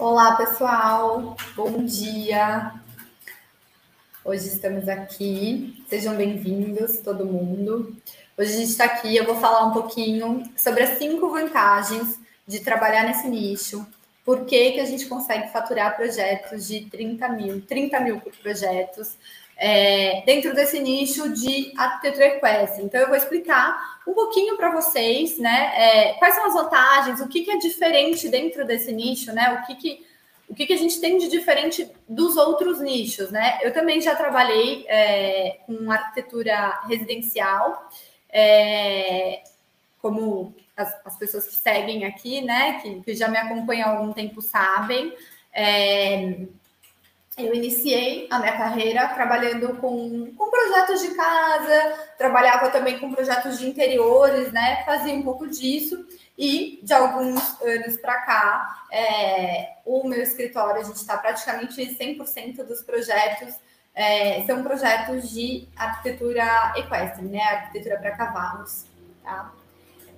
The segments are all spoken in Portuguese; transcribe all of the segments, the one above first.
Olá, pessoal. Bom dia. Hoje estamos aqui. Sejam bem-vindos, todo mundo. Hoje a gente está aqui. Eu vou falar um pouquinho sobre as cinco vantagens de trabalhar nesse nicho. Por que, que a gente consegue faturar projetos de 30 mil, 30 mil projetos é, dentro desse nicho de arquitetura equestre. Então, eu vou explicar um pouquinho para vocês, né? É, quais são as vantagens, o que, que, é diferente dentro desse nicho, né? O que, que o que, que, a gente tem de diferente dos outros nichos, né? Eu também já trabalhei é, com arquitetura residencial, é, como as, as, pessoas que seguem aqui, né, que, que, já me acompanham há algum tempo sabem. É, eu iniciei a minha carreira trabalhando com, com projetos de casa, trabalhava também com projetos de interiores, né? Fazia um pouco disso. E de alguns anos para cá, é, o meu escritório, a gente está praticamente 100% dos projetos é, são projetos de arquitetura equestre, né? Arquitetura para cavalos, tá?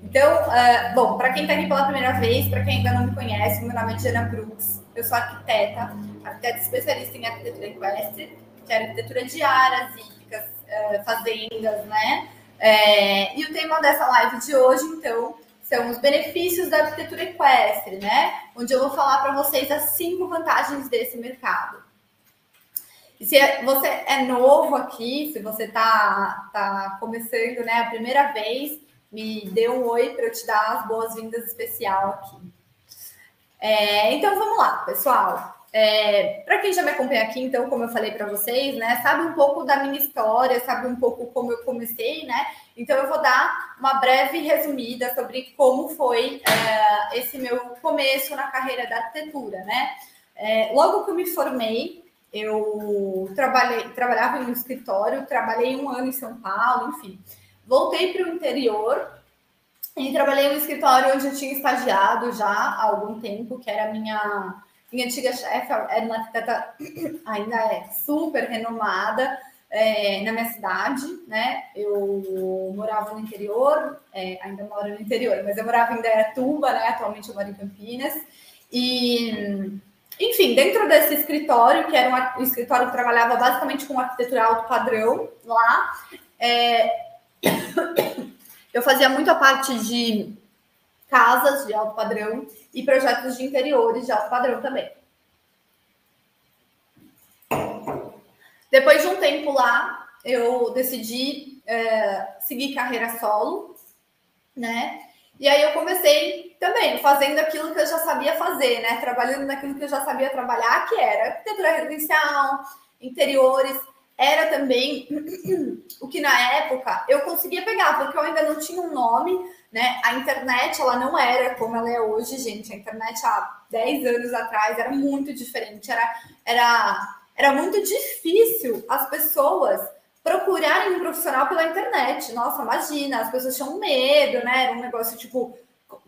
Então, uh, bom, para quem está aqui pela primeira vez, para quem ainda não me conhece, meu nome é Diana Brooks, eu sou arquiteta, arquiteta especialista em arquitetura equestre, que é arquitetura de áreas hípicas, uh, fazendas, né? É, e o tema dessa live de hoje, então, são os benefícios da arquitetura equestre, né? Onde eu vou falar para vocês as cinco vantagens desse mercado. E se você é novo aqui, se você está tá começando né, a primeira vez, me dê um oi para eu te dar as boas-vindas especial aqui. É, então vamos lá, pessoal. É, para quem já me acompanha aqui, então, como eu falei para vocês, né, sabe um pouco da minha história, sabe um pouco como eu comecei, né? Então eu vou dar uma breve resumida sobre como foi é, esse meu começo na carreira da arquitetura, né? É, logo que eu me formei, eu trabalhei, trabalhava em um escritório, trabalhei um ano em São Paulo, enfim. Voltei para o interior e trabalhei no escritório onde eu tinha estagiado já há algum tempo, que era a minha, minha antiga chefe, era uma arquiteta, ainda é super renomada é, na minha cidade, né? Eu morava no interior, é, ainda moro no interior, mas eu morava em Dayatuba, né? Atualmente eu moro em Campinas. E, enfim, dentro desse escritório, que era um, escritório que trabalhava basicamente com arquitetura alto padrão lá, é, eu fazia muito a parte de casas de alto padrão e projetos de interiores de alto padrão também. Depois de um tempo lá, eu decidi é, seguir carreira solo, né? E aí eu comecei também fazendo aquilo que eu já sabia fazer, né? Trabalhando naquilo que eu já sabia trabalhar, que era arquitetura residencial, interiores era também o que na época eu conseguia pegar, porque eu ainda não tinha um nome, né? A internet, ela não era como ela é hoje, gente. A internet há 10 anos atrás era muito diferente, era, era, era muito difícil as pessoas procurarem um profissional pela internet. Nossa, imagina, as pessoas tinham medo, né? Era um negócio tipo,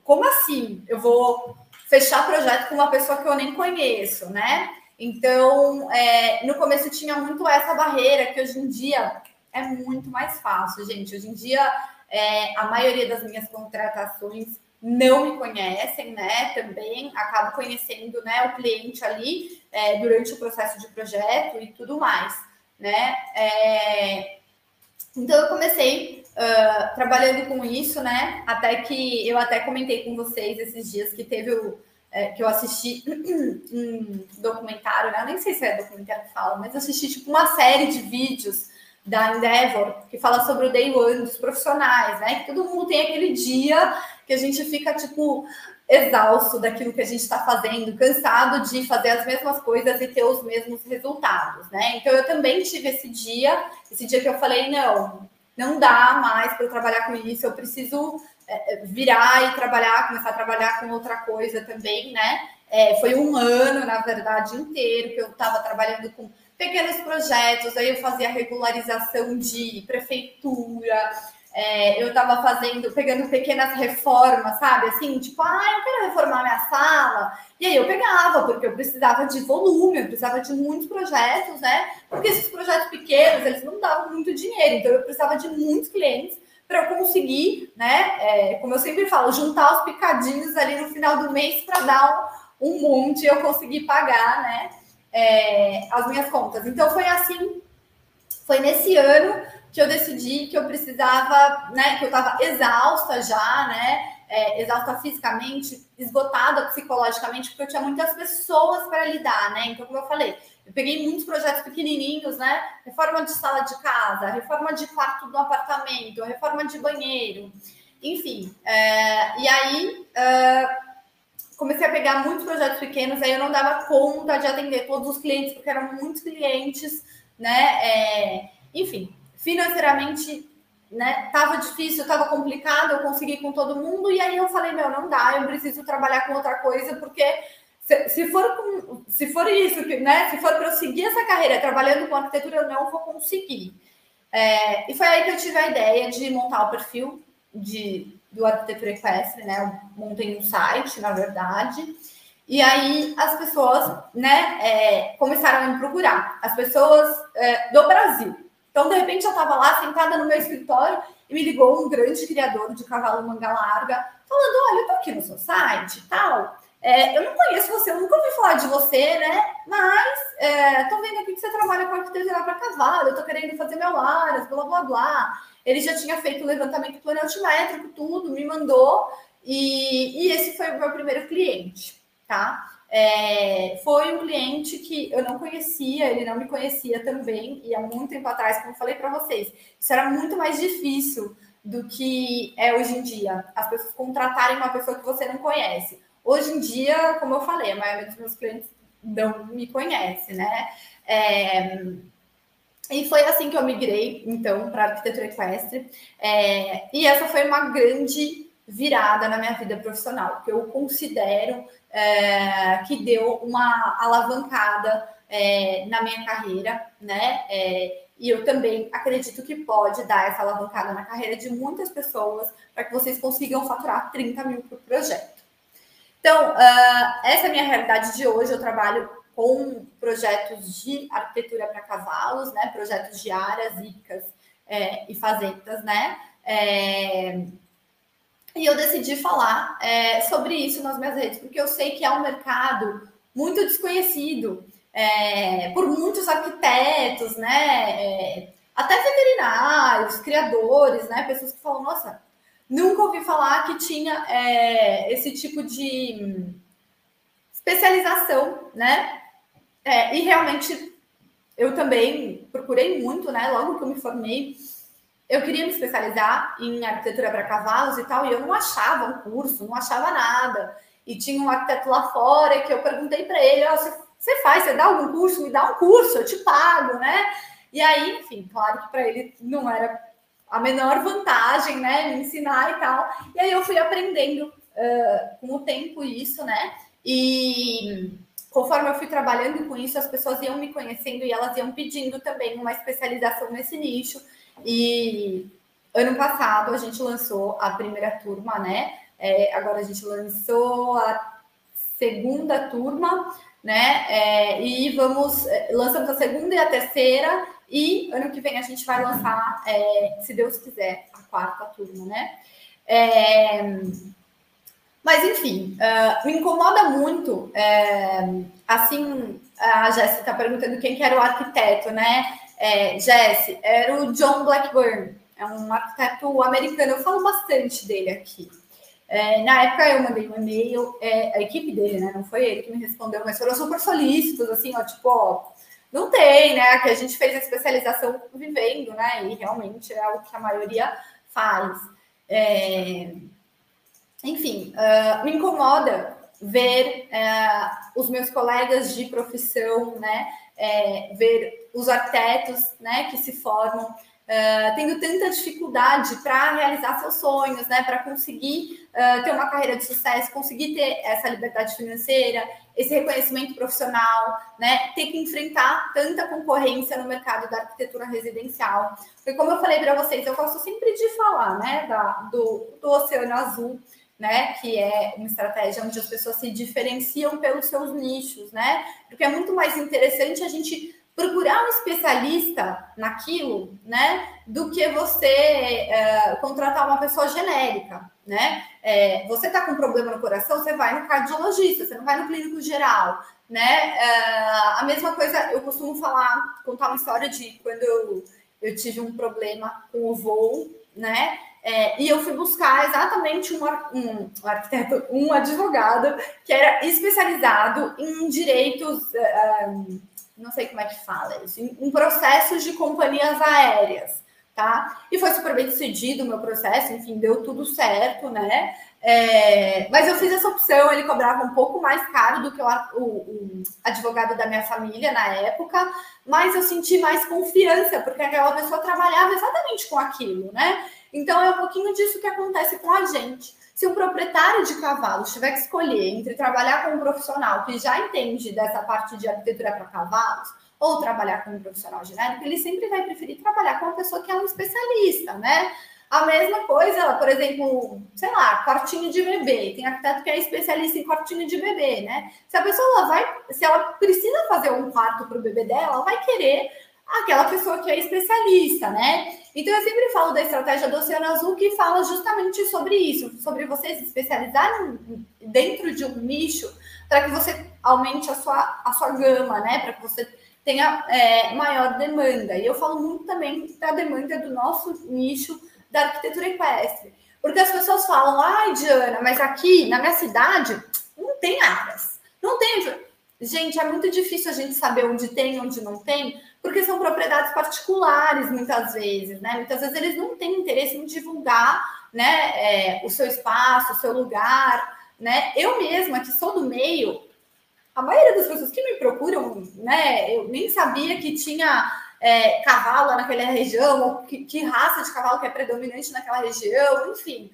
como assim? Eu vou fechar projeto com uma pessoa que eu nem conheço, né? Então, é, no começo tinha muito essa barreira, que hoje em dia é muito mais fácil, gente. Hoje em dia, é, a maioria das minhas contratações não me conhecem, né? Também acabo conhecendo né, o cliente ali é, durante o processo de projeto e tudo mais, né? É, então eu comecei uh, trabalhando com isso, né? Até que eu até comentei com vocês esses dias que teve o é, que eu assisti um documentário, né? Eu nem sei se é documentário que fala, mas assisti tipo uma série de vídeos da Endeavor que fala sobre o day one dos profissionais, né? Que todo mundo tem aquele dia que a gente fica tipo exausto daquilo que a gente está fazendo, cansado de fazer as mesmas coisas e ter os mesmos resultados, né? Então eu também tive esse dia, esse dia que eu falei não, não dá mais para trabalhar com isso, eu preciso virar e trabalhar, começar a trabalhar com outra coisa também, né? É, foi um ano, na verdade, inteiro que eu estava trabalhando com pequenos projetos, aí eu fazia regularização de prefeitura, é, eu estava fazendo, pegando pequenas reformas, sabe? Assim, tipo, ah, eu quero reformar minha sala. E aí eu pegava, porque eu precisava de volume, eu precisava de muitos projetos, né? Porque esses projetos pequenos, eles não davam muito dinheiro, então eu precisava de muitos clientes para eu conseguir, né, é, como eu sempre falo, juntar os picadinhos ali no final do mês para dar um, um monte e eu consegui pagar, né? É, as minhas contas. Então foi assim, foi nesse ano que eu decidi que eu precisava, né? Que eu estava exausta já, né? É, exausta fisicamente, esgotada psicologicamente, porque eu tinha muitas pessoas para lidar, né? Então, como eu falei, eu peguei muitos projetos pequenininhos, né? Reforma de sala de casa, reforma de quarto do apartamento, reforma de banheiro, enfim. É, e aí é, comecei a pegar muitos projetos pequenos, aí eu não dava conta de atender todos os clientes, porque eram muitos clientes, né? É, enfim, financeiramente né? Tava difícil, tava complicado, eu consegui com todo mundo, e aí eu falei, meu, não dá, eu preciso trabalhar com outra coisa, porque se, se, for, se for isso, né? Se for para eu seguir essa carreira trabalhando com arquitetura, eu não vou conseguir. É, e foi aí que eu tive a ideia de montar o perfil de, do arquitetura equestre, né? Eu montei um site, na verdade. E aí as pessoas, né, é, começaram a me procurar. As pessoas é, do Brasil. Então, de repente, eu estava lá sentada no meu escritório e me ligou um grande criador de cavalo manga larga, falando: olha, eu tô aqui no seu site e tal. É, eu não conheço você, eu nunca ouvi falar de você, né? Mas é, tô vendo aqui que você trabalha com arquitetura para cavalo, eu tô querendo fazer meu aras, blá blá blá. Ele já tinha feito o levantamento planetimétrico, tudo, me mandou, e, e esse foi o meu primeiro cliente, tá? É, foi um cliente que eu não conhecia, ele não me conhecia também, e há muito tempo atrás, como eu falei para vocês, isso era muito mais difícil do que é hoje em dia, as pessoas contratarem uma pessoa que você não conhece. Hoje em dia, como eu falei, a maioria dos meus clientes não me conhece, né? É, e foi assim que eu migrei, então, para arquitetura equestre. É, e essa foi uma grande virada na minha vida profissional, que eu considero é, que deu uma alavancada é, na minha carreira, né? É, e eu também acredito que pode dar essa alavancada na carreira de muitas pessoas para que vocês consigam faturar 30 mil por projeto. Então, uh, essa é a minha realidade de hoje. Eu trabalho com projetos de arquitetura para cavalos, né? Projetos de áreas, icas é, e fazendas, né? E eu decidi falar é, sobre isso nas minhas redes, porque eu sei que é um mercado muito desconhecido é, por muitos arquitetos, né? É, até veterinários, criadores, né? Pessoas que falam, nossa, Nunca ouvi falar que tinha é, esse tipo de especialização, né? É, e realmente eu também procurei muito, né? Logo que eu me formei, eu queria me especializar em arquitetura para cavalos e tal, e eu não achava um curso, não achava nada. E tinha um arquiteto lá fora que eu perguntei para ele: oh, você faz, você dá algum curso? Me dá um curso, eu te pago, né? E aí, enfim, claro que para ele não era a menor vantagem, né? Me ensinar e tal. E aí eu fui aprendendo uh, com o tempo isso, né? E conforme eu fui trabalhando com isso, as pessoas iam me conhecendo e elas iam pedindo também uma especialização nesse nicho. E ano passado a gente lançou a primeira turma, né? É, agora a gente lançou a segunda turma, né? É, e vamos eh, lançamos a segunda e a terceira e ano que vem a gente vai lançar, é, se Deus quiser, a quarta turma, né? É, mas, enfim, uh, me incomoda muito, é, assim, a Jéssica está perguntando quem que era o arquiteto, né? É, Jess, era o John Blackburn, é um arquiteto americano, eu falo bastante dele aqui. É, na época eu mandei um e-mail, é, a equipe dele, né? Não foi ele que me respondeu, mas foram super solícitos, assim, ó, tipo, ó, não tem, né? Que a gente fez a especialização vivendo, né? E realmente é o que a maioria faz. É... Enfim, uh, me incomoda ver uh, os meus colegas de profissão, né? É, ver os arquitetos, né? Que se formam Uh, tendo tanta dificuldade para realizar seus sonhos, né, para conseguir uh, ter uma carreira de sucesso, conseguir ter essa liberdade financeira, esse reconhecimento profissional, né, ter que enfrentar tanta concorrência no mercado da arquitetura residencial. Porque, como eu falei para vocês, eu gosto sempre de falar, né, da, do, do Oceano Azul, né, que é uma estratégia onde as pessoas se diferenciam pelos seus nichos, né, porque é muito mais interessante a gente procurar um especialista naquilo, né, do que você é, contratar uma pessoa genérica, né? É, você tá com problema no coração, você vai no cardiologista, você não vai no clínico geral, né? É, a mesma coisa, eu costumo falar, contar uma história de quando eu, eu tive um problema com o voo, né? É, e eu fui buscar exatamente um, um, um, arquiteto, um advogado que era especializado em direitos, uh, não sei como é que fala isso, em, em, processos de companhias aéreas, tá? E foi super bem decidido o meu processo, enfim, deu tudo certo, né? É, mas eu fiz essa opção, ele cobrava um pouco mais caro do que o, o, o, advogado da minha família na época, mas eu senti mais confiança, porque aquela pessoa trabalhava exatamente com aquilo, né? Então é um pouquinho disso que acontece com a gente. Se um proprietário de cavalo tiver que escolher entre trabalhar com um profissional que já entende dessa parte de arquitetura para cavalos ou trabalhar com um profissional genérico, ele sempre vai preferir trabalhar com uma pessoa que é um especialista, né? A mesma coisa, por exemplo, sei lá, quartinho de bebê. Tem arquiteto que é especialista em quartinho de bebê, né? Se a pessoa vai, se ela precisa fazer um quarto para o bebê dela, ela vai querer aquela pessoa que é especialista, né? Então eu sempre falo da estratégia do Oceano Azul que fala justamente sobre isso, sobre você se especializar dentro de um nicho para que você aumente a sua, a sua gama, né? Para que você tenha é, maior demanda. E eu falo muito também da demanda do nosso nicho da arquitetura equestre. Porque as pessoas falam, ai, Diana, mas aqui na minha cidade não tem áreas. Não tem. Gente, é muito difícil a gente saber onde tem, onde não tem, porque são propriedades particulares muitas vezes, né? Muitas vezes eles não têm interesse em divulgar, né, é, o seu espaço, o seu lugar, né? Eu mesma, que sou do meio, a maioria das pessoas que me procuram, né, eu nem sabia que tinha é, cavalo naquela região, ou que, que, raça de cavalo que é predominante naquela região, enfim.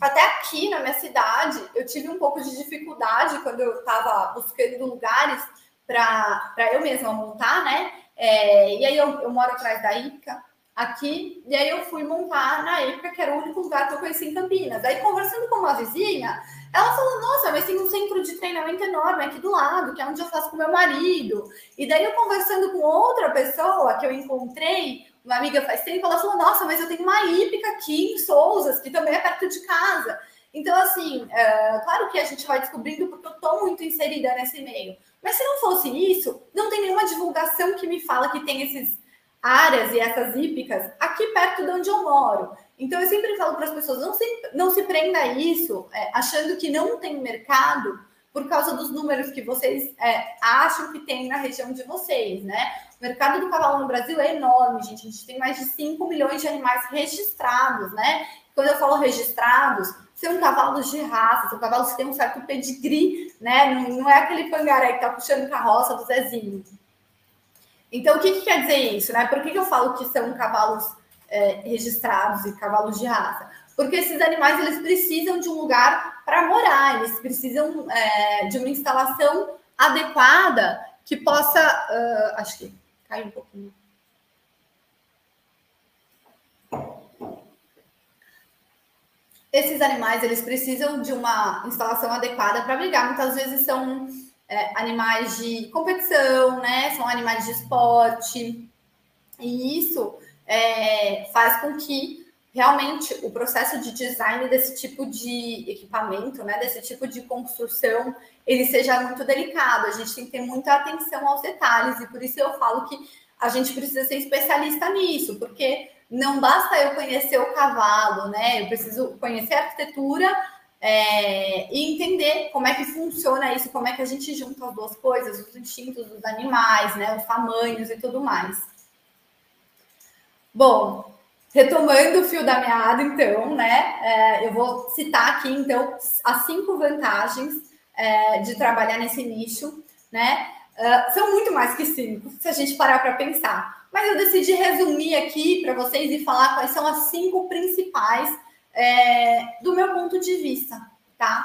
Até aqui na minha cidade, eu tive um pouco de dificuldade quando eu estava buscando lugares para eu mesma montar, né? É, e aí eu, eu, moro atrás da Ica, aqui, e aí eu fui montar na Ica, que era o único lugar que eu conheci em Campinas. Aí conversando com uma vizinha, ela falou: Nossa, mas tem um centro de treinamento enorme aqui do lado, que é onde eu faço com meu marido. E daí eu conversando com outra pessoa que eu encontrei, uma amiga faz tempo, ela falou: Nossa, mas eu tenho uma hípica aqui em Souzas, que também é perto de casa. Então, assim, é, claro que a gente vai descobrindo porque eu estou muito inserida nesse meio. Mas se não fosse isso, não tem nenhuma divulgação que me fala que tem esses áreas e essas hípicas aqui perto de onde eu moro. Então eu sempre falo para as pessoas, não se, não se prenda a isso, é, achando que não tem mercado por causa dos números que vocês é, acham que tem na região de vocês, né? O mercado do cavalo no Brasil é enorme, gente. A gente tem mais de 5 milhões de animais registrados, né? Quando eu falo registrados, são cavalos de raça, são cavalos que têm um certo pedigree, né? Não, não é aquele pangaré que tá puxando carroça do Zezinho. Então, o que, que quer dizer isso, né? Por que, que eu falo que são cavalos é, registrados e cavalos de raça? Porque esses animais eles precisam de um lugar para morar, eles precisam é, de uma instalação adequada que possa. Uh, acho que caiu um pouquinho. esses animais eles precisam de uma instalação adequada para brigar. Muitas vezes são é, animais de competição, né? São animais de esporte. E isso é, faz com que realmente o processo de design desse tipo de equipamento, né? Desse tipo de construção, ele seja muito delicado. A gente tem que ter muita atenção aos detalhes e por isso eu falo que a gente precisa ser especialista nisso, porque não basta eu conhecer o cavalo, né? Eu preciso conhecer a arquitetura é, e entender como é que funciona isso, como é que a gente junta as duas coisas, os instintos dos animais, né? Os tamanhos e tudo mais. Bom, retomando o fio da meada, então, né? É, eu vou citar aqui, então, as cinco vantagens é, de trabalhar nesse nicho, né? Uh, são muito mais que cinco, se a gente parar para pensar mas eu decidi resumir aqui para vocês e falar quais são as cinco principais é, do meu ponto de vista, tá?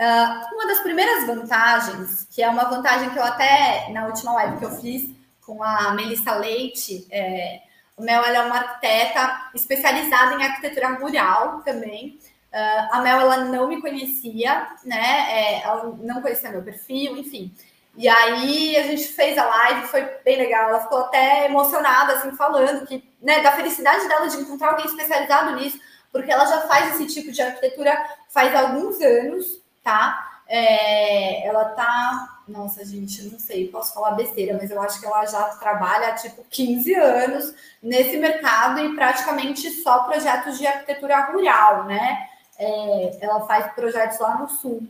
Uh, uma das primeiras vantagens, que é uma vantagem que eu até na última live que eu fiz com a Melissa Leite, é, o Mel é uma arquiteta especializada em arquitetura rural também. Uh, a Mel ela não me conhecia, né? É, ela não conhecia meu perfil, enfim. E aí a gente fez a live, foi bem legal. Ela ficou até emocionada, assim, falando que, né, da felicidade dela de encontrar alguém especializado nisso, porque ela já faz esse tipo de arquitetura faz alguns anos, tá? É, ela tá, nossa gente, não sei, posso falar besteira, mas eu acho que ela já trabalha tipo 15 anos nesse mercado e praticamente só projetos de arquitetura rural, né? É, ela faz projetos lá no sul,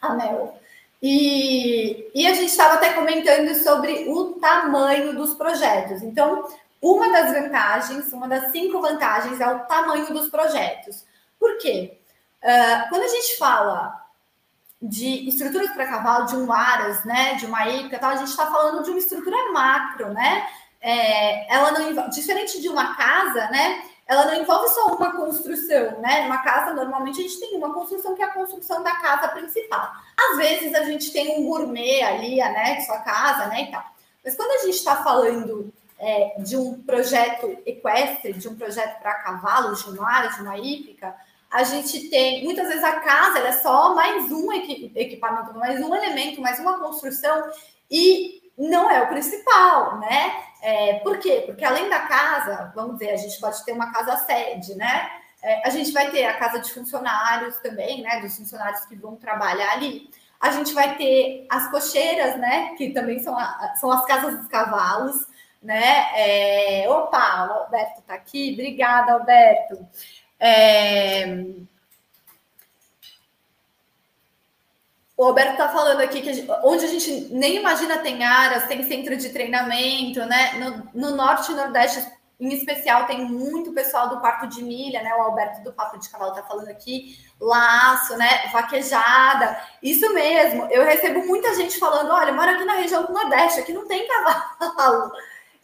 a Mel. E, e a gente estava até comentando sobre o tamanho dos projetos. Então, uma das vantagens, uma das cinco vantagens é o tamanho dos projetos. Por quê? Uh, quando a gente fala de estruturas para cavalo, de um aras, né, de uma ípica, tal, a gente está falando de uma estrutura macro, né? É, ela não diferente de uma casa, né? Ela não envolve só uma construção, né? Uma casa normalmente a gente tem uma construção que é a construção da casa principal. Às vezes a gente tem um gourmet ali, anexo à casa, né, e tal. Mas quando a gente está falando é, de um projeto equestre, de um projeto para cavalos, de um aras, de uma hípica, a gente tem, muitas vezes a casa é só mais um equipamento, mais um elemento, mais uma construção, e não é o principal, né? É, por quê? Porque além da casa, vamos dizer, a gente pode ter uma casa sede, né? É, a gente vai ter a casa de funcionários também, né? Dos funcionários que vão trabalhar ali. A gente vai ter as cocheiras, né? Que também são, a, são as casas dos cavalos, né? É, opa, o Alberto está aqui. Obrigada, Alberto. É... O Alberto está falando aqui que a gente, onde a gente nem imagina tem áreas, tem centro de treinamento, né? No, no, norte e nordeste, em especial, tem muito pessoal do quarto de milha, né? O Alberto do Papo de Cavalo está falando aqui, laço, né? Vaquejada. Isso mesmo. Eu recebo muita gente falando: olha, moro aqui na região do Nordeste, aqui não tem cavalo.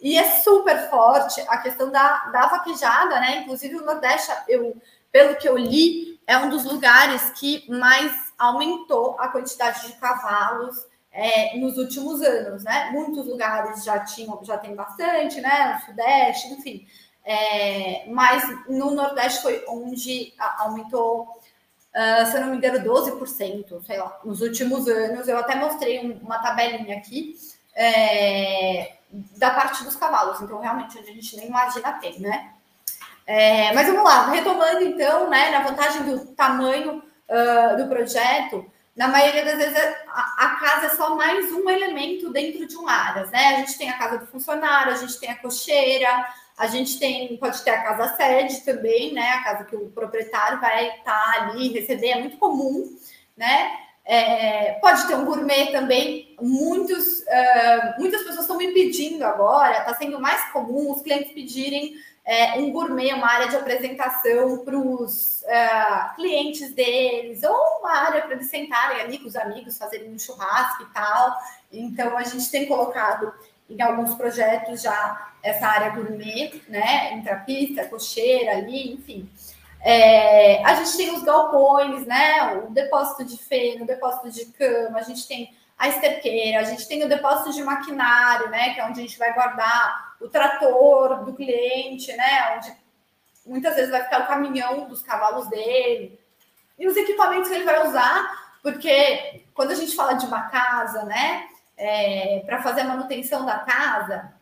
E é super forte a questão da, da vaquejada, né? Inclusive, o Nordeste, eu, pelo que eu li, é um dos lugares que mais aumentou a quantidade de cavalos é, nos últimos anos, né? Muitos lugares já tinham, já tem bastante, né? No Sudeste, enfim. É, mas no Nordeste foi onde aumentou, uh, se eu não me engano, 12%, sei lá, nos últimos anos. Eu até mostrei um, uma tabelinha aqui. É, da parte dos cavalos. Então, realmente, a gente nem imagina ter, né? É, mas vamos lá, retomando então, né, na vantagem do tamanho uh, do projeto, na maioria das vezes a, a, casa é só mais um elemento dentro de um área, né? A gente tem a casa do funcionário, a gente tem a cocheira, a gente tem, pode ter a casa sede também, né? A casa que o proprietário vai estar ali receber, é muito comum, né? É, pode ter um gourmet também. Muitos, uh, muitas pessoas estão me pedindo agora, está sendo mais comum os clientes pedirem é, um gourmet, uma área de apresentação para os uh, clientes deles, ou uma área para eles sentarem ali com os amigos, fazerem um churrasco e tal. Então, a gente tem colocado em alguns projetos já essa área gourmet, né? Entre a pista, a cocheira ali, enfim. É, a gente tem os galpões, né? O depósito de feno, o depósito de cama, a gente tem a esterqueira, a gente tem o depósito de maquinário, né? Que é onde a gente vai guardar o trator do cliente, né? Onde muitas vezes vai ficar o caminhão dos cavalos dele. E os equipamentos que ele vai usar, porque quando a gente fala de uma casa, né? É, para fazer a manutenção da casa,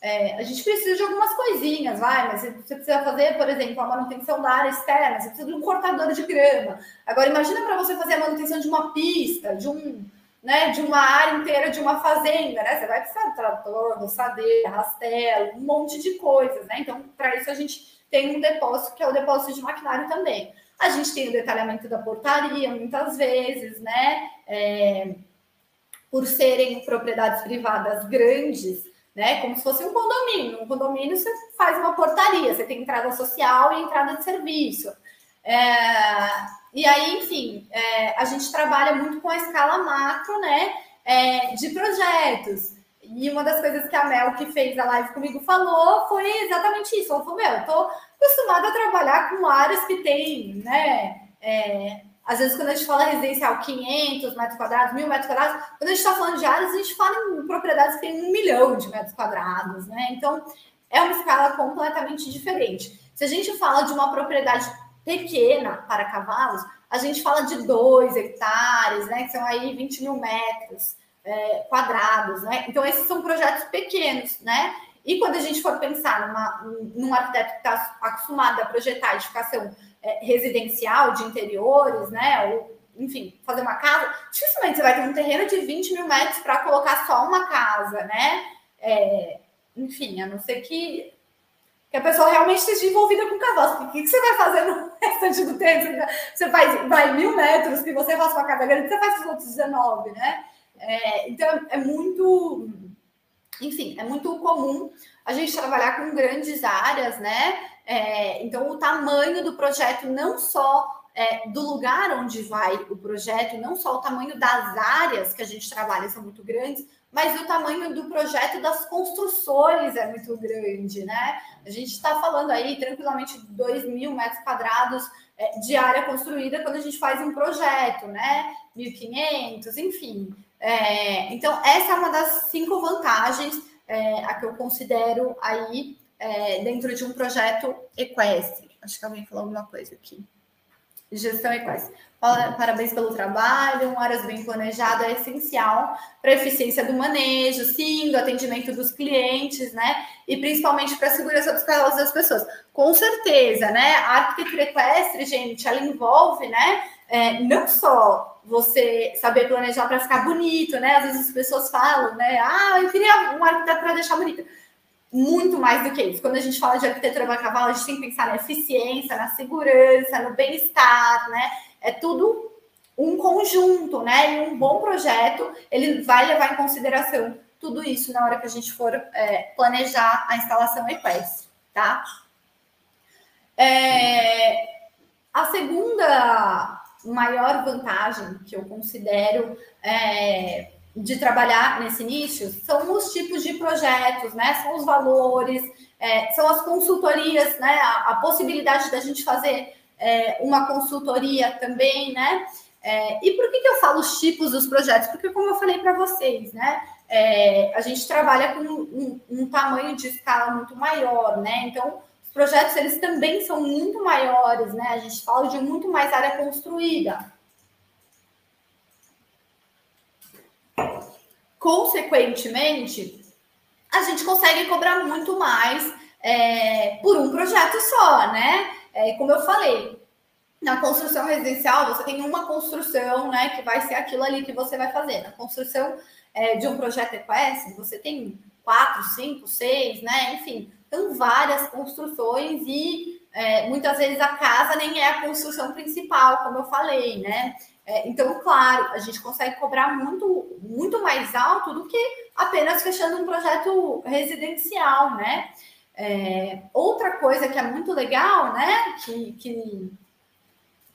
é, a gente precisa de algumas coisinhas, vai, mas você precisa fazer, por exemplo, a manutenção da área externa, você precisa de um cortador de grama. Agora, imagina para você fazer a manutenção de uma pista, de um, né, de uma área inteira de uma fazenda, né? Você vai precisar de trator, roçadeira, rastelo, um monte de coisas, né? Então, para isso a gente tem um depósito que é o depósito de maquinário também. A gente tem o detalhamento da portaria, muitas vezes, né? É, por serem propriedades privadas grandes, né? Como se fosse um condomínio. Um condomínio você faz uma portaria, você tem entrada social e entrada de serviço. É, e aí, enfim, é, a gente trabalha muito com a escala macro, né? É, de projetos. E uma das coisas que a Mel, que fez a live comigo, falou foi exatamente isso. Ela falou: Meu, eu tô acostumada a trabalhar com áreas que tem, né? É, às vezes, quando a gente fala residencial 500 metros quadrados, mil metros quadrados, quando a gente está falando de áreas, a gente fala em propriedades que têm um milhão de metros quadrados, né? Então, é uma escala completamente diferente. Se a gente fala de uma propriedade pequena para cavalos, a gente fala de 2 hectares, né? Que são aí 20 mil metros. é, quadrados, né? Então, esses são projetos pequenos, né? E quando a gente for pensar numa, num arquiteto que está acostumado a projetar edificação é, residencial de interiores, né? Ou, enfim, fazer uma casa, dificilmente você vai ter um terreno de 20 mil metros para colocar só uma casa, né? É, enfim, a não ser que, que a pessoa realmente esteja envolvida com cavalo. O que, você vai fazer no restante do tempo? Você faz vai mil metros, que você faz uma casa grande, você faz os outros 19, né? É, então, é muito enfim, é muito comum a gente trabalhar com grandes áreas, né? É, então, o tamanho do projeto, não só é, do lugar onde vai o projeto, não só o tamanho das áreas que a gente trabalha são muito grandes, mas o tamanho do projeto das construções é muito grande, né? A gente está falando aí tranquilamente de 2 mil metros quadrados é, de área construída quando a gente faz um projeto, né? 1.500, enfim. É, então, essa é uma das cinco vantagens é, a que eu considero aí é, dentro de um projeto equestre. Acho que alguém falou alguma coisa aqui. Gestão equestre. Parabéns pelo trabalho. Um Aras bem planejado é essencial para a eficiência do manejo, sim, do atendimento dos clientes, né? E principalmente para a segurança dos cavalos das pessoas. Com certeza, né? A arquitetura equestre, gente, ela envolve, né? É, não só você saber planejar para ficar bonito, né? Às vezes as pessoas falam, né? Ah, eu queria um arquiteto para deixar bonito. Muito mais do que isso. Quando a gente fala de arquitetura para cavalo, a gente tem que pensar na eficiência, na segurança, no bem-estar, né? É tudo um conjunto, né? E um bom projeto, ele vai levar em consideração tudo isso na hora que a gente for é, planejar a instalação equestre, tá? É, a segunda maior vantagem que eu considero é, de trabalhar nesse nicho são os tipos de projetos, né? São os valores, é, são as consultorias, né? A, a, possibilidade da gente fazer é, uma consultoria também, né? É, e por que, que eu falo os tipos dos projetos? Porque, como eu falei para vocês, né? É, a gente trabalha com um, um, tamanho de escala muito maior, né? Então, projetos eles também são muito maiores, né? A gente fala de muito mais área construída. Consequentemente, a gente consegue cobrar muito mais é, por um projeto só, né? É, como eu falei, na construção residencial você tem uma construção, né? Que vai ser aquilo ali que você vai fazer. Na construção é, de um projeto EQS, você tem quatro, cinco, seis, né? Enfim, são várias construções e é, muitas vezes a casa nem é a construção principal, como eu falei, né? É, então, claro, a gente consegue cobrar muito, muito mais alto do que apenas fechando um projeto residencial, né? É, outra coisa que é muito legal, né? Que, que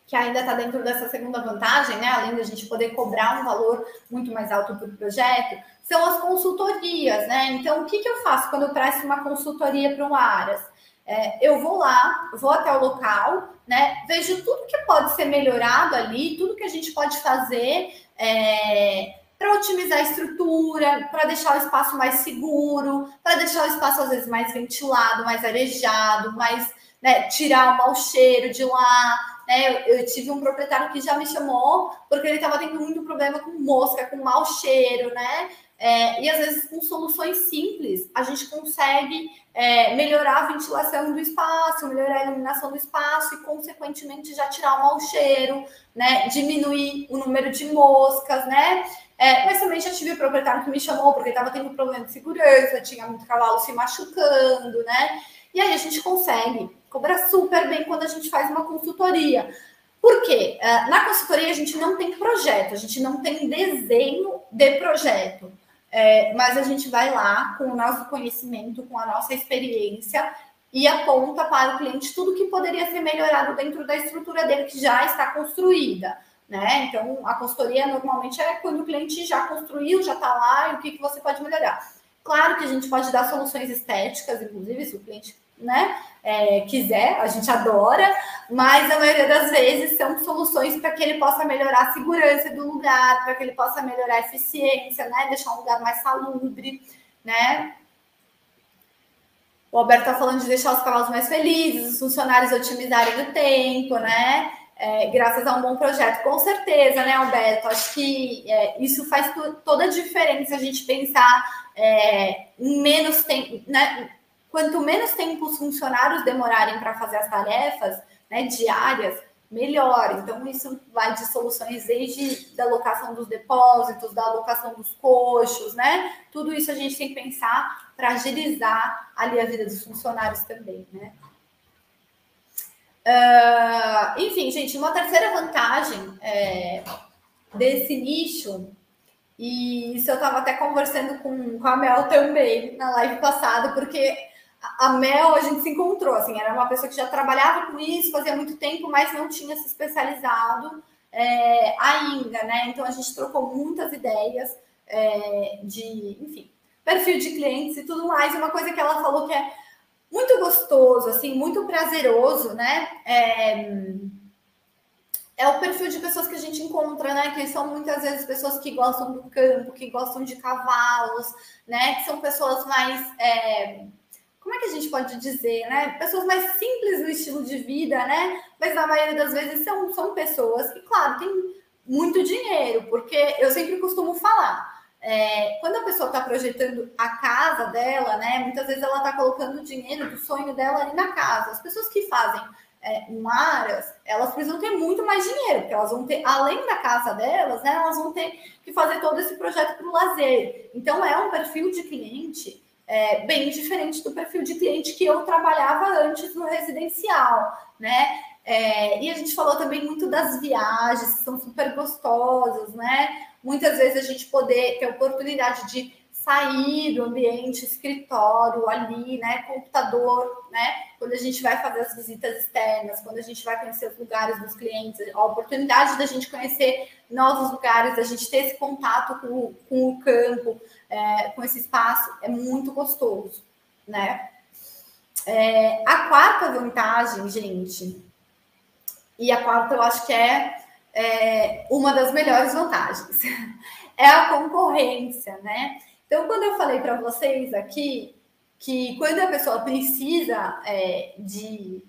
que ainda está dentro dessa segunda vantagem, né? Além da gente poder cobrar um valor muito mais alto para o projeto, são as consultorias, né? Então, o que, que eu faço quando eu presto uma consultoria para um Aras? É, eu vou lá, vou até o local, né? Vejo tudo que pode ser melhorado ali, tudo que a gente pode fazer é, para otimizar a estrutura, para deixar o espaço mais seguro, para deixar o espaço às vezes mais ventilado, mais arejado, mais né, tirar o mau cheiro de lá, né? Eu, eu, tive um proprietário que já me chamou porque ele estava tendo muito problema com mosca, com mau cheiro, né? É, e às vezes com soluções simples a gente consegue é, melhorar a ventilação do espaço, melhorar a iluminação do espaço e, consequentemente, já tirar o mau cheiro, né? Diminuir o número de moscas, né? É, mas também já tive proprietário que me chamou porque estava tendo problema de segurança, tinha muito cavalo se machucando, né? E aí a gente consegue cobrar super bem quando a gente faz uma consultoria. Por quê? É, na consultoria a gente não tem projeto, a gente não tem desenho de projeto. É, mas a gente vai lá com o nosso conhecimento, com a nossa experiência e aponta para o cliente tudo que poderia ser melhorado dentro da estrutura dele que já está construída. Né? Então, a consultoria normalmente é quando o cliente já construiu, já está lá, e o que, que você pode melhorar. Claro que a gente pode dar soluções estéticas, inclusive, se o cliente né, é, quiser, a gente adora, mas a maioria das vezes são soluções para que ele possa melhorar a segurança do lugar, para que ele possa melhorar a eficiência, né, deixar um lugar mais salubre, né. O Alberto está falando de deixar os cavalos mais felizes, os funcionários otimizarem o tempo, né? é, graças a um bom projeto. Com certeza, né, Alberto? Acho que é, isso faz toda a diferença a gente pensar é, em menos tempo, né? Quanto menos tempo os funcionários demorarem para fazer as tarefas né, diárias, melhor. Então, isso vai de soluções desde da alocação dos depósitos, da alocação dos coxos, né? Tudo isso a gente tem que pensar para agilizar ali a vida dos funcionários também, né? Uh, enfim, gente, uma terceira vantagem é, desse nicho, e isso eu estava até conversando com, com a Mel também na live passada, porque a Mel, a gente se encontrou, assim, era uma pessoa que já trabalhava com isso, fazia muito tempo, mas não tinha se especializado é, ainda, né? Então a gente trocou muitas ideias é, de, enfim, perfil de clientes e tudo mais. E uma coisa que ela falou que é muito gostoso, assim, muito prazeroso, né? É, é o perfil de pessoas que a gente encontra, né? Que são muitas vezes pessoas que gostam do campo, que gostam de cavalos, né? Que são pessoas mais é, como é que a gente pode dizer, né? Pessoas mais simples no estilo de vida, né? Mas na maioria das vezes são, são pessoas que, claro, têm muito dinheiro, porque eu sempre costumo falar. É, quando a pessoa está projetando a casa dela, né? Muitas vezes ela está colocando o dinheiro do sonho dela ali na casa. As pessoas que fazem é, um aras, elas precisam ter muito mais dinheiro, porque elas vão ter, além da casa delas, né? Elas vão ter que fazer todo esse projeto para o lazer. Então é um perfil de cliente é, bem diferente do perfil de cliente que eu trabalhava antes no residencial, né? É, e a gente falou também muito das viagens, que são super gostosas, né? Muitas vezes a gente poder ter a oportunidade de sair do ambiente escritório ali, né, computador, né, quando a gente vai fazer as visitas externas, quando a gente vai conhecer os lugares dos clientes, a oportunidade da gente conhecer novos lugares, da gente ter esse contato com, com o campo, é, com esse espaço, é muito gostoso, né? É, a quarta vantagem, gente, e a quarta eu acho que é, é uma das melhores vantagens, é a concorrência, né? Então, quando eu falei para vocês aqui que quando a pessoa precisa é, de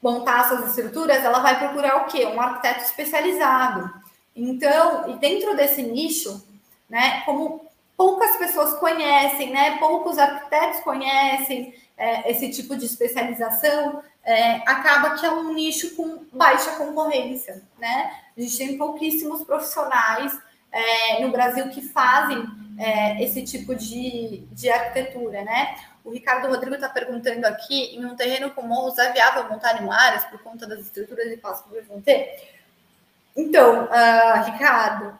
montar suas estruturas, ela vai procurar o quê? Um arquiteto especializado. Então, e dentro desse nicho, né, como poucas pessoas conhecem, né, poucos arquitetos conhecem é, esse tipo de especialização, é, acaba que é um nicho com baixa concorrência, né? A gente tem pouquíssimos profissionais é, no Brasil que fazem é, esse tipo de, de arquitetura, né? O Ricardo Rodrigo está perguntando aqui, em um terreno com morros, é viável montar em áreas por conta das estruturas e passos que vão ter? Então, uh, Ricardo,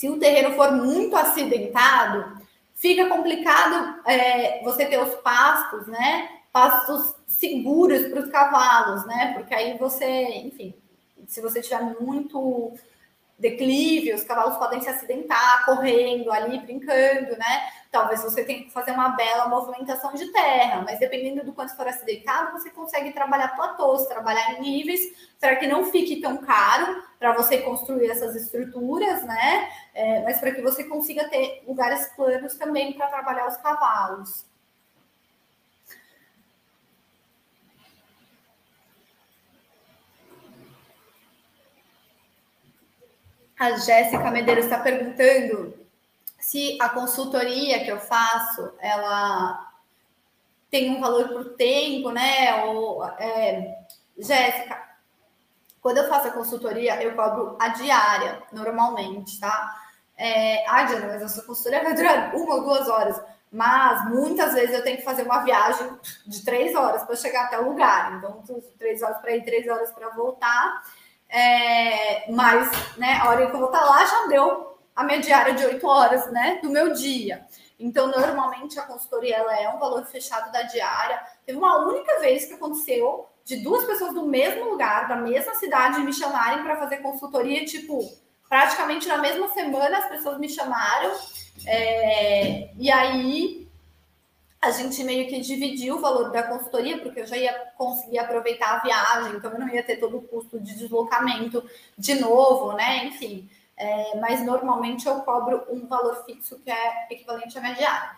se o terreno for muito acidentado, fica complicado é, você ter os pastos, né? Pastos seguros para os cavalos, né? Porque aí você, enfim, se você tiver muito declive, os cavalos podem se acidentar correndo ali, brincando, né? Talvez você tenha que fazer uma bela movimentação de terra, mas dependendo do quanto for acidentado, você consegue trabalhar platôs, trabalhar em níveis, para que não fique tão caro para você construir essas estruturas, né? É, mas para que você consiga ter lugares planos também para trabalhar os cavalos. A Jéssica Medeiros está perguntando se a consultoria que eu faço, ela tem um valor por tempo, né? Ou, é, Jéssica, quando eu faço a consultoria, eu cobro a diária, normalmente, tá? É, ah, Diana, mas a sua consultoria vai durar uma ou duas horas. Mas muitas vezes eu tenho que fazer uma viagem de três horas para chegar até o lugar. Então, três horas para ir, três horas para voltar. É, mas, né, a hora que eu vou estar lá já deu a minha diária de oito horas, né, do meu dia. Então, normalmente a consultoria ela é um valor fechado da diária. Teve uma única vez que aconteceu de duas pessoas do mesmo lugar, da mesma cidade, me chamarem para fazer consultoria, tipo, praticamente na mesma semana as pessoas me chamaram. É, e aí a gente meio que dividiu o valor da consultoria, porque eu já ia conseguir aproveitar a viagem, então eu não ia ter todo o custo de deslocamento de novo, né? Enfim. É, mas normalmente eu cobro um valor fixo que é equivalente à diária.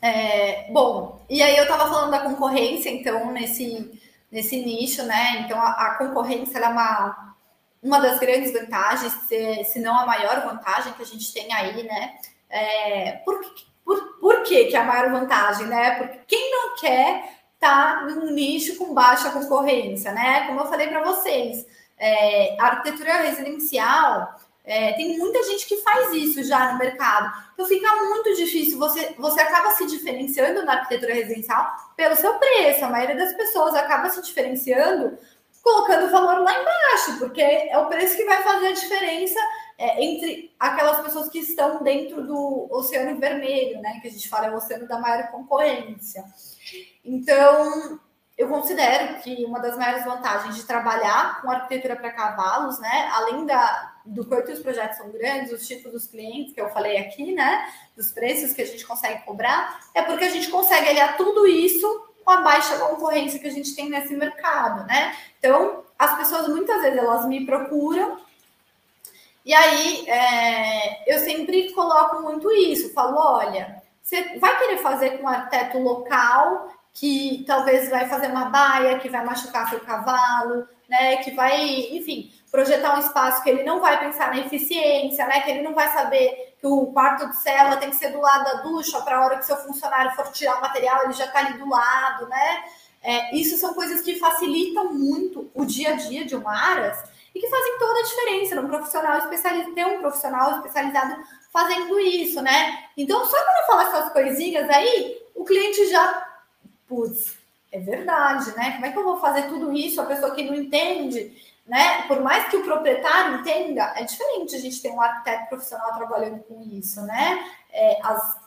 É, bom, e aí eu estava falando da concorrência, então, nesse, nesse nicho, né? Então, a, a concorrência é uma, uma das grandes vantagens, se, se não a maior vantagem que a gente tem aí, né? É, por, por, por que, que é a maior vantagem, né? Porque quem não quer estar tá num nicho com baixa concorrência, né? Como eu falei para vocês, é, a arquitetura residencial é, tem muita gente que faz isso já no mercado. Então fica muito difícil. Você, você acaba se diferenciando na arquitetura residencial pelo seu preço. A maioria das pessoas acaba se diferenciando colocando o valor lá embaixo, porque é o preço que vai fazer a diferença é, entre aquelas pessoas que estão dentro do oceano vermelho, né? Que a gente fala é o oceano da maior concorrência. Então, eu considero que uma das maiores vantagens de trabalhar com arquitetura para cavalos, né, além da, do quanto os projetos são grandes, os tipos dos clientes que eu falei aqui, né, dos preços que a gente consegue cobrar, é porque a gente consegue aliar tudo isso com a baixa concorrência que a gente tem nesse mercado, né? Então, as pessoas muitas vezes elas me procuram e aí é, eu sempre coloco muito isso, falo, olha, você vai querer fazer com um arquiteto local que talvez vai fazer uma baia, que vai machucar seu cavalo, né? Que vai, enfim, projetar um espaço que ele não vai pensar na eficiência, né? Que ele não vai saber que o quarto de cela tem que ser do lado da ducha para a hora que seu funcionário for tirar o material, ele já está ali do lado, né? É, isso são coisas que facilitam muito o dia a dia de uma Aras e que fazem toda a diferença um profissional especializado, ter um profissional especializado fazendo isso, né? Então, só quando eu falo essas coisinhas aí, o cliente já putz, é verdade, né? Como é que eu vou fazer tudo isso? A pessoa que não entende, né? Por mais que o proprietário entenda, é diferente a gente ter um arquiteto profissional trabalhando com isso, né? É, as,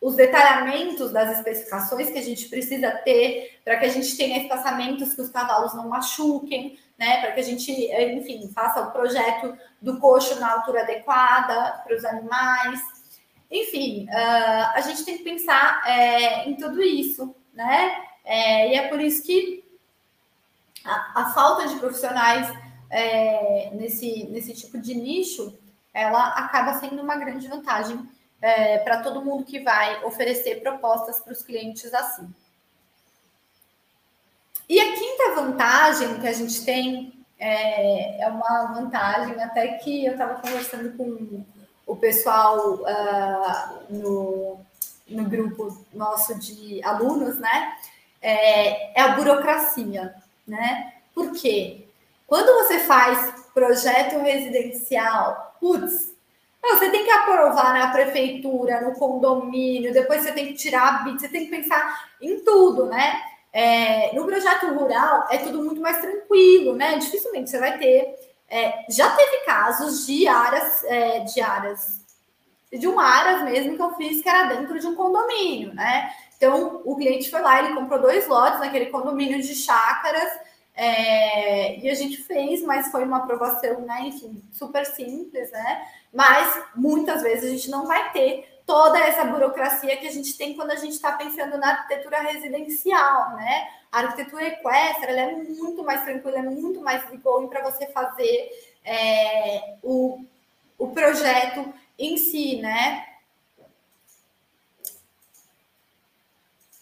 os detalhamentos das especificações que a gente precisa ter para que a gente tenha espaçamentos que os cavalos não machuquem, né? Para que a gente, enfim, faça o projeto do coxo na altura adequada para os animais. Enfim, uh, a gente tem que pensar é, em tudo isso, né? É, e é por isso que a, a falta de profissionais é, nesse, nesse tipo de nicho, ela acaba sendo uma grande vantagem é, para todo mundo que vai oferecer propostas para os clientes assim. E a quinta vantagem que a gente tem é, é uma vantagem até que eu estava conversando com o pessoal uh, no, no grupo nosso de alunos, né? É, é a burocracia, né? Por quê? Quando você faz projeto residencial, putz, você tem que aprovar na prefeitura, no condomínio, depois você tem que tirar a BIT, você tem que pensar em tudo, né? É, no projeto rural é tudo muito mais tranquilo, né? Dificilmente você vai ter. É, já teve casos de áreas, é, de áreas de um aras mesmo que eu fiz que era dentro de um condomínio, né? Então o cliente foi lá, ele comprou dois lotes naquele condomínio de chácaras é, e a gente fez, mas foi uma aprovação, né? Enfim, super simples, né? Mas muitas vezes a gente não vai ter toda essa burocracia que a gente tem quando a gente está pensando na arquitetura residencial, né? A arquitetura equestre ela é muito mais tranquila, é muito mais de para você fazer é, o, o projeto em si, né?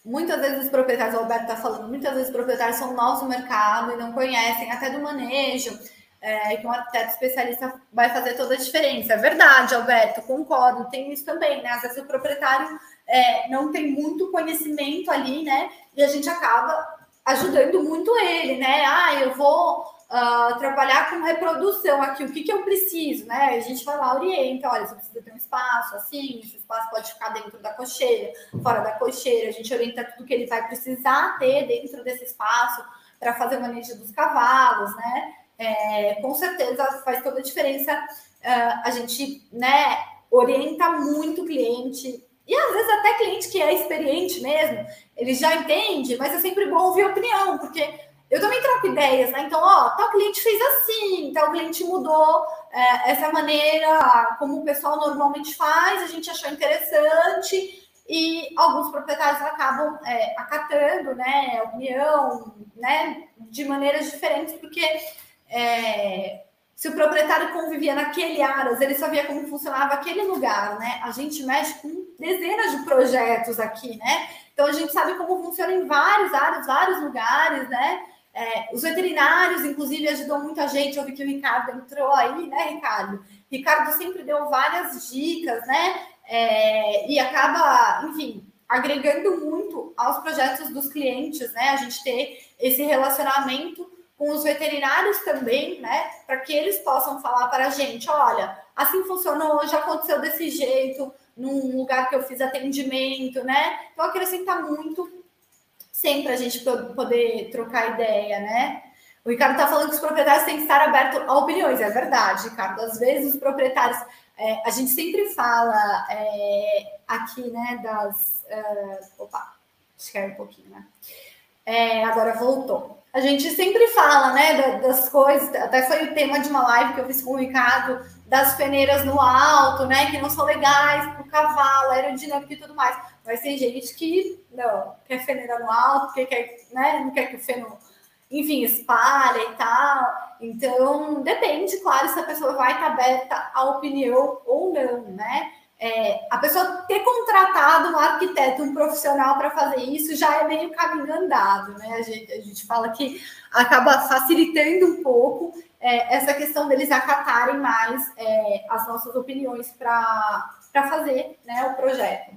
Muitas vezes os proprietários, o Alberto está falando, muitas vezes os proprietários são novos no mercado e não conhecem até do manejo, é, que um arquiteto especialista vai fazer toda a diferença. É verdade, Alberto, concordo, tem isso também, né? Às vezes o proprietário é, não tem muito conhecimento ali, né? E a gente acaba ajudando muito ele, né? Ah, eu vou uh, trabalhar com reprodução aqui, o que, que eu preciso, né? A gente vai lá, orienta, olha, você precisa ter um espaço assim, esse espaço pode ficar dentro da cocheira, fora da cocheira, a gente orienta tudo que ele vai precisar ter dentro desse espaço para fazer o manejo dos cavalos, né? É, com certeza faz toda a diferença. Uh, a gente, né, orienta muito o cliente, e às vezes até cliente que é experiente mesmo, ele já entende, mas é sempre bom ouvir opinião, porque eu também troco ideias, né? Então, ó, tal cliente fez assim, tal cliente mudou é, essa maneira como o pessoal normalmente faz, a gente achou interessante e alguns proprietários acabam é, acatando, né, a opinião, né, de maneiras diferentes, porque é, se o proprietário convivia naquele Aras, ele sabia como funcionava aquele lugar, né? A gente mexe com dezenas de projetos aqui, né? Então a gente sabe como funciona em vários áreas, vários lugares, né? É, os veterinários, inclusive, ajudam muita gente. Eu vi que o Ricardo entrou aí, né, Ricardo? Ricardo sempre deu várias dicas, né? É, e acaba, enfim, agregando muito aos projetos dos clientes, né? A gente ter esse relacionamento com os veterinários também, né? Para que eles possam falar para a gente: olha, assim funcionou, já aconteceu desse jeito, num lugar que eu fiz atendimento, né? Então acrescenta muito sempre a gente poder trocar ideia, né? O Ricardo está falando que os proprietários têm que estar abertos a opiniões, é verdade, Ricardo. Às vezes os proprietários, é, a gente sempre fala é, aqui, né, das. Uh, opa, esquece um pouquinho, né? É, agora voltou. A gente sempre fala, né, das coisas, até foi o tema de uma live que eu fiz com o Ricardo, das peneiras no alto, né, que não são legais para o cavalo, aerodinâmico e tudo mais. Mas tem gente que não quer feneira no alto, que quer, né, não quer que o feno, enfim, espalhe e tal. Então, depende, claro, se a pessoa vai estar aberta à opinião ou não, né? É, a pessoa ter contratado um arquiteto, um profissional para fazer isso já é meio caminho andado, né? A gente, a gente fala que acaba facilitando um pouco é, essa questão deles acatarem mais é, as nossas opiniões para fazer né, o projeto.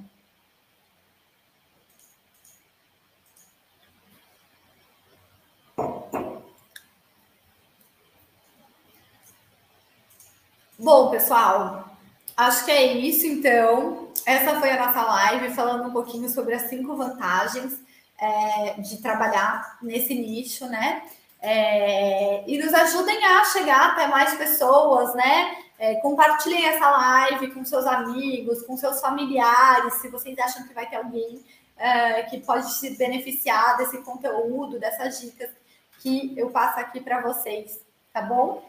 Bom, pessoal, acho que é isso então. Essa foi a nossa live falando um pouquinho sobre as cinco vantagens é, de trabalhar nesse nicho, né? É, e nos ajudem a chegar até mais pessoas, né? É, compartilhem essa live com seus amigos, com seus familiares, se vocês acham que vai ter alguém é, que pode se beneficiar desse conteúdo, dessas dicas que eu passo aqui para vocês, tá bom?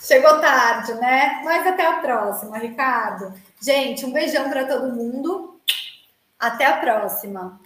Chegou tarde, né? Mas até a próxima, Ricardo. Gente, um beijão para todo mundo. Até a próxima.